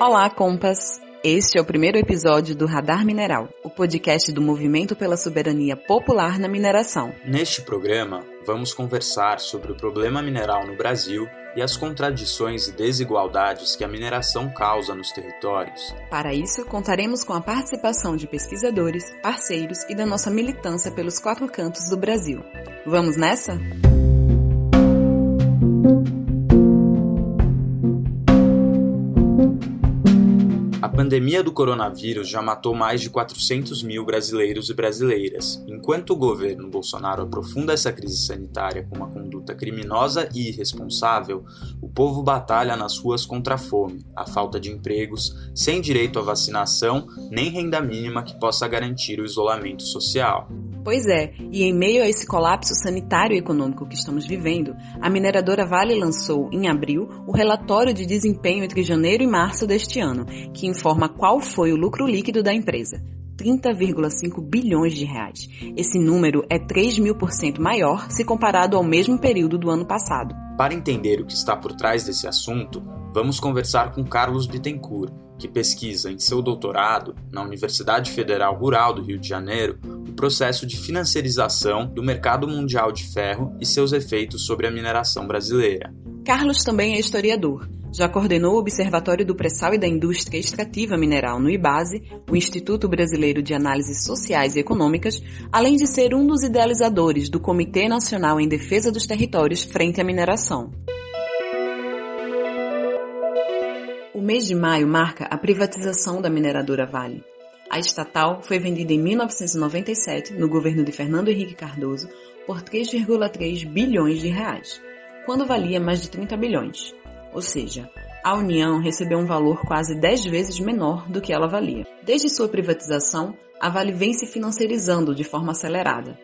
Olá, compas! Este é o primeiro episódio do Radar Mineral, o podcast do Movimento pela Soberania Popular na Mineração. Neste programa, vamos conversar sobre o problema mineral no Brasil e as contradições e desigualdades que a mineração causa nos territórios. Para isso, contaremos com a participação de pesquisadores, parceiros e da nossa militância pelos quatro cantos do Brasil. Vamos nessa? Pandemia do coronavírus já matou mais de 400 mil brasileiros e brasileiras. Enquanto o governo Bolsonaro aprofunda essa crise sanitária com uma conduta criminosa e irresponsável, o povo batalha nas ruas contra a fome, a falta de empregos, sem direito à vacinação nem renda mínima que possa garantir o isolamento social. Pois é, e em meio a esse colapso sanitário e econômico que estamos vivendo, a mineradora Vale lançou, em abril, o relatório de desempenho entre janeiro e março deste ano, que informa qual foi o lucro líquido da empresa. 30,5 bilhões de reais. Esse número é 3 mil por cento maior se comparado ao mesmo período do ano passado. Para entender o que está por trás desse assunto, vamos conversar com Carlos Bittencourt, que pesquisa em seu doutorado na Universidade Federal Rural do Rio de Janeiro processo de financiarização do mercado mundial de ferro e seus efeitos sobre a mineração brasileira. Carlos também é historiador. Já coordenou o Observatório do Pré-Sal e da Indústria Extrativa Mineral no IBASE, o Instituto Brasileiro de Análises Sociais e Econômicas, além de ser um dos idealizadores do Comitê Nacional em Defesa dos Territórios frente à mineração. O mês de maio marca a privatização da mineradora Vale. A estatal foi vendida em 1997, no governo de Fernando Henrique Cardoso, por 3,3 bilhões de reais, quando valia mais de 30 bilhões. Ou seja, a União recebeu um valor quase 10 vezes menor do que ela valia. Desde sua privatização, a Vale vem se financiarizando de forma acelerada.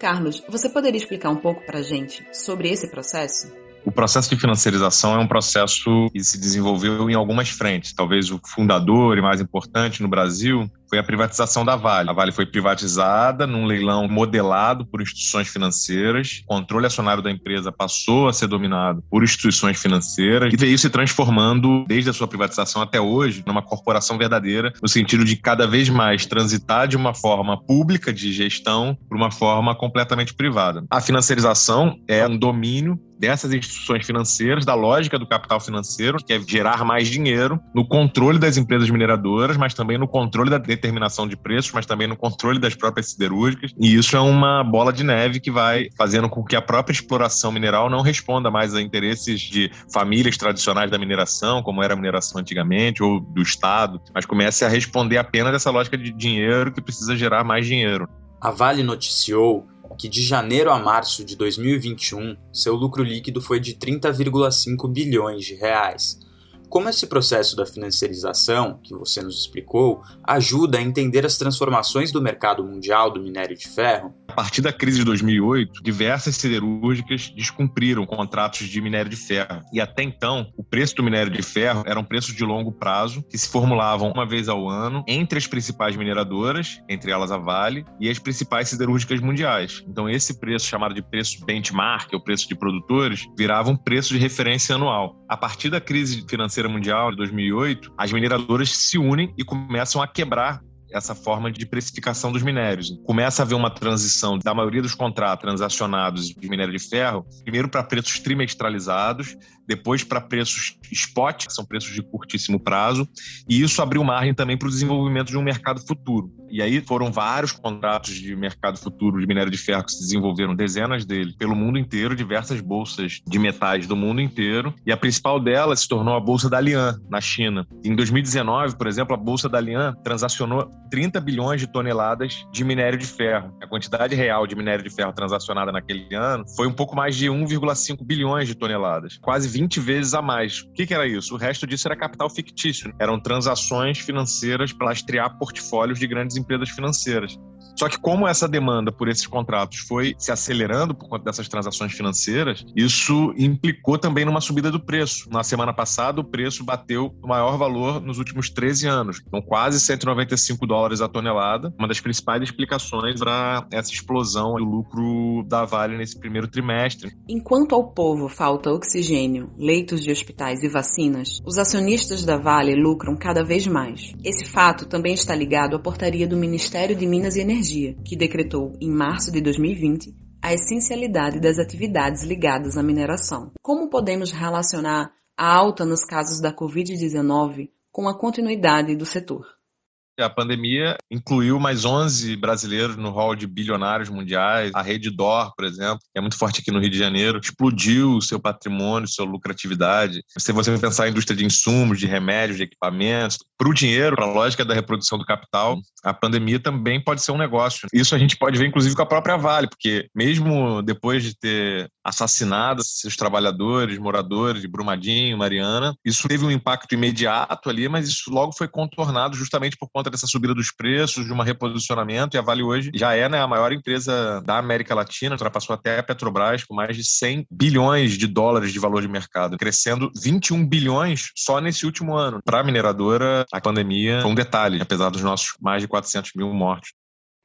Carlos, você poderia explicar um pouco para a gente sobre esse processo? O processo de financiarização é um processo que se desenvolveu em algumas frentes. Talvez o fundador e mais importante no Brasil foi a privatização da Vale. A Vale foi privatizada num leilão modelado por instituições financeiras. O controle acionário da empresa passou a ser dominado por instituições financeiras e veio se transformando, desde a sua privatização até hoje, numa corporação verdadeira, no sentido de cada vez mais transitar de uma forma pública de gestão para uma forma completamente privada. A financiarização é um domínio dessas instituições financeiras, da lógica do capital financeiro, que é gerar mais dinheiro no controle das empresas mineradoras, mas também no controle da determinação de preços, mas também no controle das próprias siderúrgicas. E isso é uma bola de neve que vai fazendo com que a própria exploração mineral não responda mais a interesses de famílias tradicionais da mineração, como era a mineração antigamente, ou do Estado, mas comece a responder apenas dessa lógica de dinheiro que precisa gerar mais dinheiro. A Vale noticiou que de janeiro a março de 2021, seu lucro líquido foi de 30,5 bilhões de reais como esse processo da financiarização, que você nos explicou, ajuda a entender as transformações do mercado mundial do minério de ferro? Partir da crise de 2008, diversas siderúrgicas descumpriram contratos de minério de ferro. E até então, o preço do minério de ferro eram preços de longo prazo, que se formulavam uma vez ao ano entre as principais mineradoras, entre elas a Vale, e as principais siderúrgicas mundiais. Então, esse preço, chamado de preço benchmark, ou preço de produtores, virava um preço de referência anual. A partir da crise financeira mundial de 2008, as mineradoras se unem e começam a quebrar essa forma de precificação dos minérios. Começa a haver uma transição da maioria dos contratos transacionados de minério de ferro, primeiro para preços trimestralizados, depois para preços spot, que são preços de curtíssimo prazo, e isso abriu margem também para o desenvolvimento de um mercado futuro. E aí foram vários contratos de mercado futuro de minério de ferro que se desenvolveram, dezenas deles, pelo mundo inteiro, diversas bolsas de metais do mundo inteiro, e a principal delas se tornou a Bolsa da Lian, na China. Em 2019, por exemplo, a Bolsa da Lian transacionou 30 bilhões de toneladas de minério de ferro. A quantidade real de minério de ferro transacionada naquele ano foi um pouco mais de 1,5 bilhões de toneladas, quase 20 vezes a mais. O que, que, era isso? O resto disso era capital fictício. Eram transações financeiras para lastrear portfólios de grandes empresas financeiras. Só que como essa demanda por esses contratos foi se acelerando por conta dessas transações financeiras, isso implicou também numa subida do preço. Na semana passada, o preço bateu o maior valor nos últimos 13 anos, então quase 195 dólares a tonelada, uma das principais explicações para essa explosão do lucro da Vale nesse primeiro trimestre. Enquanto ao povo falta oxigênio, leitos de hospitais e vacinas, os acionistas da Vale lucram cada vez mais. Esse fato também está ligado à portaria do Ministério de Minas e Energia, que decretou, em março de 2020, a essencialidade das atividades ligadas à mineração. Como podemos relacionar a alta nos casos da Covid-19 com a continuidade do setor? A pandemia incluiu mais 11 brasileiros no hall de bilionários mundiais. A rede DOR, por exemplo, que é muito forte aqui no Rio de Janeiro, explodiu o seu patrimônio, sua lucratividade. Se você pensar em indústria de insumos, de remédios, de equipamentos, para o dinheiro, para a lógica da reprodução do capital, a pandemia também pode ser um negócio. Isso a gente pode ver, inclusive, com a própria Vale, porque mesmo depois de ter assassinado seus trabalhadores, moradores de Brumadinho, Mariana, isso teve um impacto imediato ali, mas isso logo foi contornado justamente por conta conta dessa subida dos preços, de um reposicionamento, e a Vale hoje já é né, a maior empresa da América Latina, ultrapassou até a Petrobras com mais de 100 bilhões de dólares de valor de mercado, crescendo 21 bilhões só nesse último ano. Para a mineradora, a pandemia foi um detalhe, apesar dos nossos mais de 400 mil mortos.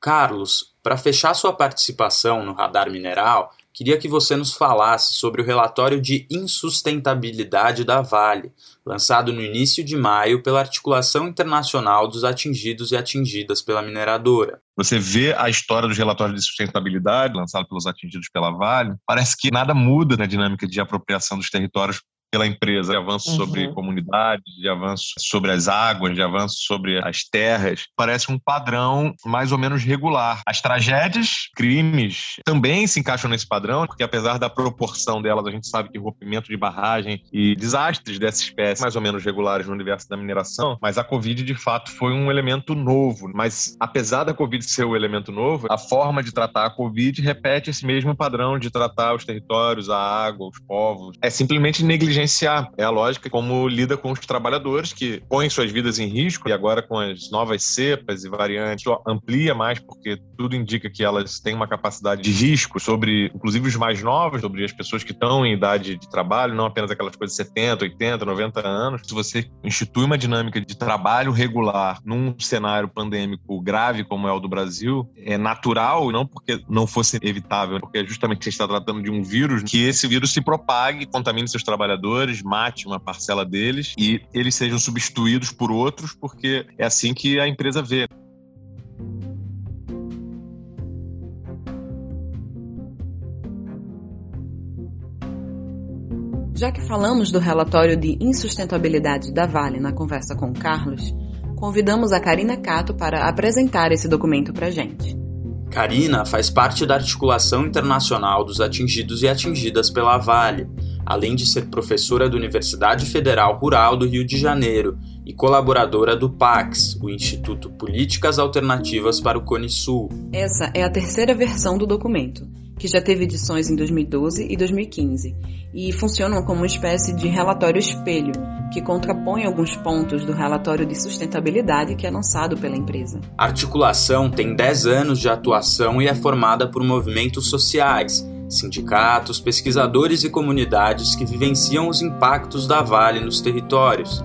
Carlos, para fechar sua participação no Radar Mineral, queria que você nos falasse sobre o relatório de insustentabilidade da Vale, lançado no início de maio pela Articulação Internacional dos Atingidos e Atingidas pela Mineradora. Você vê a história dos relatórios de sustentabilidade lançados pelos atingidos pela Vale, parece que nada muda na dinâmica de apropriação dos territórios pela empresa, de avanço uhum. sobre comunidades, de avanço sobre as águas, de avanço sobre as terras, parece um padrão mais ou menos regular. As tragédias, crimes, também se encaixam nesse padrão, porque apesar da proporção delas, a gente sabe que rompimento de barragem e desastres dessa espécie mais ou menos regulares no universo da mineração, mas a Covid de fato foi um elemento novo. Mas apesar da Covid ser o um elemento novo, a forma de tratar a Covid repete esse mesmo padrão de tratar os territórios, a água, os povos. É simplesmente negligência negligenciar. É a lógica como lida com os trabalhadores que põem suas vidas em risco e agora com as novas cepas e variantes amplia mais porque tudo indica que elas têm uma capacidade de risco sobre, inclusive os mais novos, sobre as pessoas que estão em idade de trabalho, não apenas aquelas coisas de 70, 80, 90 anos. Se você institui uma dinâmica de trabalho regular num cenário pandêmico grave como é o do Brasil, é natural, não porque não fosse evitável, porque justamente você está tratando de um vírus, que esse vírus se propague, contamine seus trabalhadores trabalhadores, mate uma parcela deles e eles sejam substituídos por outros, porque é assim que a empresa vê. Já que falamos do relatório de insustentabilidade da Vale na conversa com o Carlos, convidamos a Karina Cato para apresentar esse documento para gente. Karina faz parte da articulação internacional dos atingidos e atingidas pela Vale, além de ser professora da Universidade Federal Rural do Rio de Janeiro e colaboradora do PAX, o Instituto Políticas Alternativas para o Cone Sul. Essa é a terceira versão do documento, que já teve edições em 2012 e 2015, e funcionam como uma espécie de relatório espelho, que contrapõe alguns pontos do relatório de sustentabilidade que é lançado pela empresa. A articulação tem 10 anos de atuação e é formada por movimentos sociais sindicatos, pesquisadores e comunidades que vivenciam os impactos da Vale nos territórios.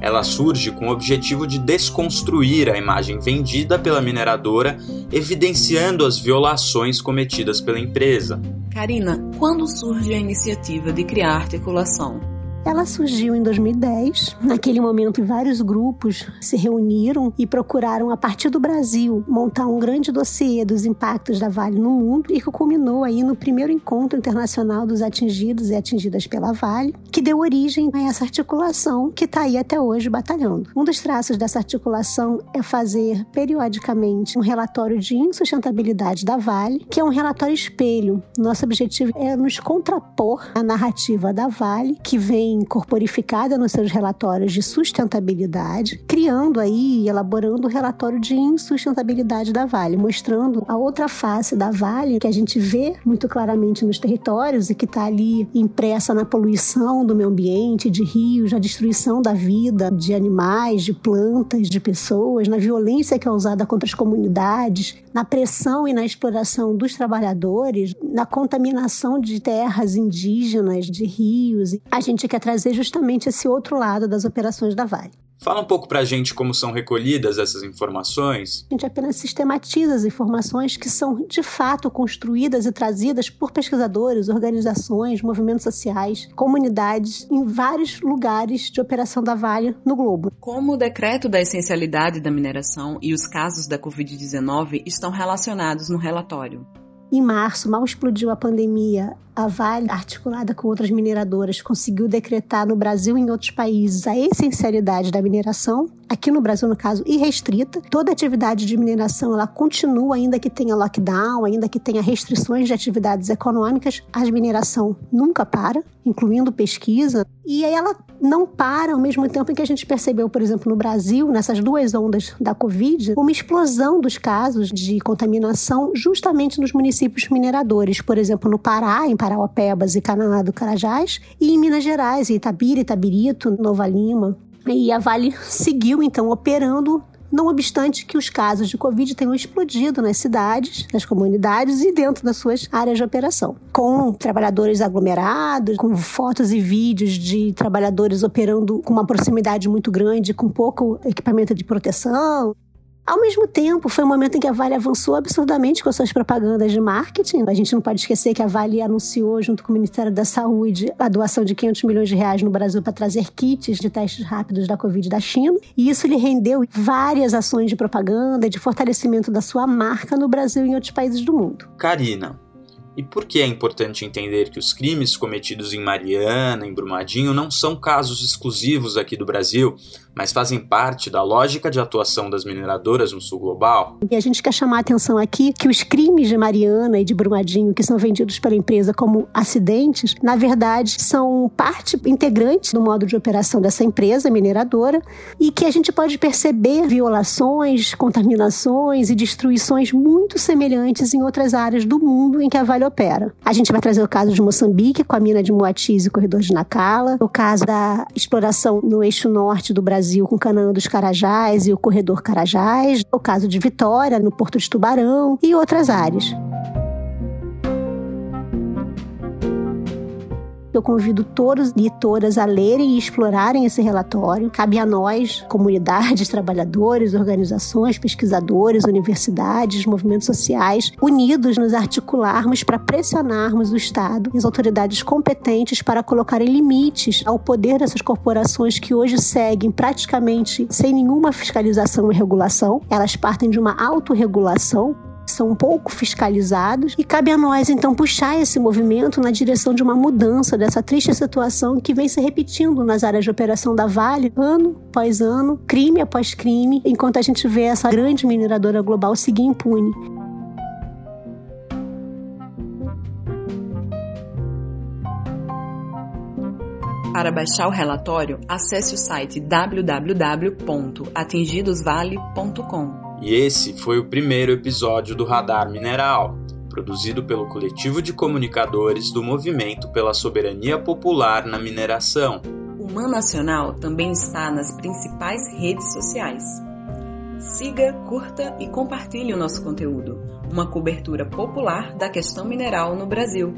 Ela surge com o objetivo de desconstruir a imagem vendida pela mineradora, evidenciando as violações cometidas pela empresa. Karina, quando surge a iniciativa de criar articulação? Ela surgiu em 2010. Naquele momento, vários grupos se reuniram e procuraram, a partir do Brasil, montar um grande dossiê dos impactos da Vale no mundo e que culminou aí no primeiro encontro internacional dos atingidos e atingidas pela Vale, que deu origem a essa articulação que está aí até hoje batalhando. Um dos traços dessa articulação é fazer periodicamente um relatório de insustentabilidade da Vale, que é um relatório espelho. Nosso objetivo é nos contrapor à narrativa da Vale, que vem também corporificada nos seus relatórios de sustentabilidade, criando aí, elaborando o relatório de insustentabilidade da Vale, mostrando a outra face da Vale que a gente vê muito claramente nos territórios e que está ali impressa na poluição do meio ambiente, de rios, na destruição da vida de animais, de plantas, de pessoas, na violência que é contra as comunidades, na pressão e na exploração dos trabalhadores, na contaminação de terras indígenas, de rios. A gente quer trazer justamente esse outro lado das operações da Vale. Fala um pouco para a gente como são recolhidas essas informações. A gente apenas sistematiza as informações que são de fato construídas e trazidas por pesquisadores, organizações, movimentos sociais, comunidades em vários lugares de operação da Vale no globo. Como o decreto da essencialidade da mineração e os casos da Covid-19 estão relacionados no relatório. Em março, mal explodiu a pandemia, a Vale, articulada com outras mineradoras, conseguiu decretar no Brasil e em outros países a essencialidade da mineração. Aqui no Brasil, no caso, irrestrita. Toda atividade de mineração ela continua, ainda que tenha lockdown, ainda que tenha restrições de atividades econômicas. A mineração nunca para, incluindo pesquisa. E ela não para ao mesmo tempo em que a gente percebeu, por exemplo, no Brasil, nessas duas ondas da Covid, uma explosão dos casos de contaminação justamente nos municípios mineradores. Por exemplo, no Pará, em Parauapebas e Canaã do Carajás, e em Minas Gerais, em Itabira, Itabirito, Nova Lima. E a Vale seguiu, então, operando não obstante que os casos de Covid tenham explodido nas cidades, nas comunidades e dentro das suas áreas de operação. Com trabalhadores aglomerados, com fotos e vídeos de trabalhadores operando com uma proximidade muito grande, com pouco equipamento de proteção. Ao mesmo tempo, foi um momento em que a Vale avançou absurdamente com as suas propagandas de marketing. A gente não pode esquecer que a Vale anunciou, junto com o Ministério da Saúde, a doação de 500 milhões de reais no Brasil para trazer kits de testes rápidos da Covid da China. E isso lhe rendeu várias ações de propaganda, de fortalecimento da sua marca no Brasil e em outros países do mundo. Karina, e por que é importante entender que os crimes cometidos em Mariana, em Brumadinho, não são casos exclusivos aqui do Brasil, mas fazem parte da lógica de atuação das mineradoras no sul global. E a gente quer chamar a atenção aqui que os crimes de Mariana e de Brumadinho, que são vendidos pela empresa como acidentes, na verdade são parte integrante do modo de operação dessa empresa mineradora e que a gente pode perceber violações, contaminações e destruições muito semelhantes em outras áreas do mundo em que a Vale opera. A gente vai trazer o caso de Moçambique com a mina de Moatiz e o corredor de Nacala, o caso da exploração no eixo norte do Brasil Brasil com Canaã dos Carajás e o Corredor Carajás, o caso de Vitória, no Porto de Tubarão e outras áreas. Eu convido todos e todas a lerem e explorarem esse relatório. Cabe a nós, comunidades, trabalhadores, organizações, pesquisadores, universidades, movimentos sociais, unidos nos articularmos para pressionarmos o Estado e as autoridades competentes para colocarem limites ao poder dessas corporações que hoje seguem praticamente sem nenhuma fiscalização e regulação. Elas partem de uma autorregulação são pouco fiscalizados e cabe a nós então puxar esse movimento na direção de uma mudança dessa triste situação que vem se repetindo nas áreas de operação da Vale ano após ano, crime após crime, enquanto a gente vê essa grande mineradora global seguir impune. Para baixar o relatório, acesse o site www.atingidosvale.com. E esse foi o primeiro episódio do Radar Mineral, produzido pelo coletivo de comunicadores do Movimento pela Soberania Popular na Mineração. O MAN Nacional também está nas principais redes sociais. Siga, curta e compartilhe o nosso conteúdo. Uma cobertura popular da questão mineral no Brasil.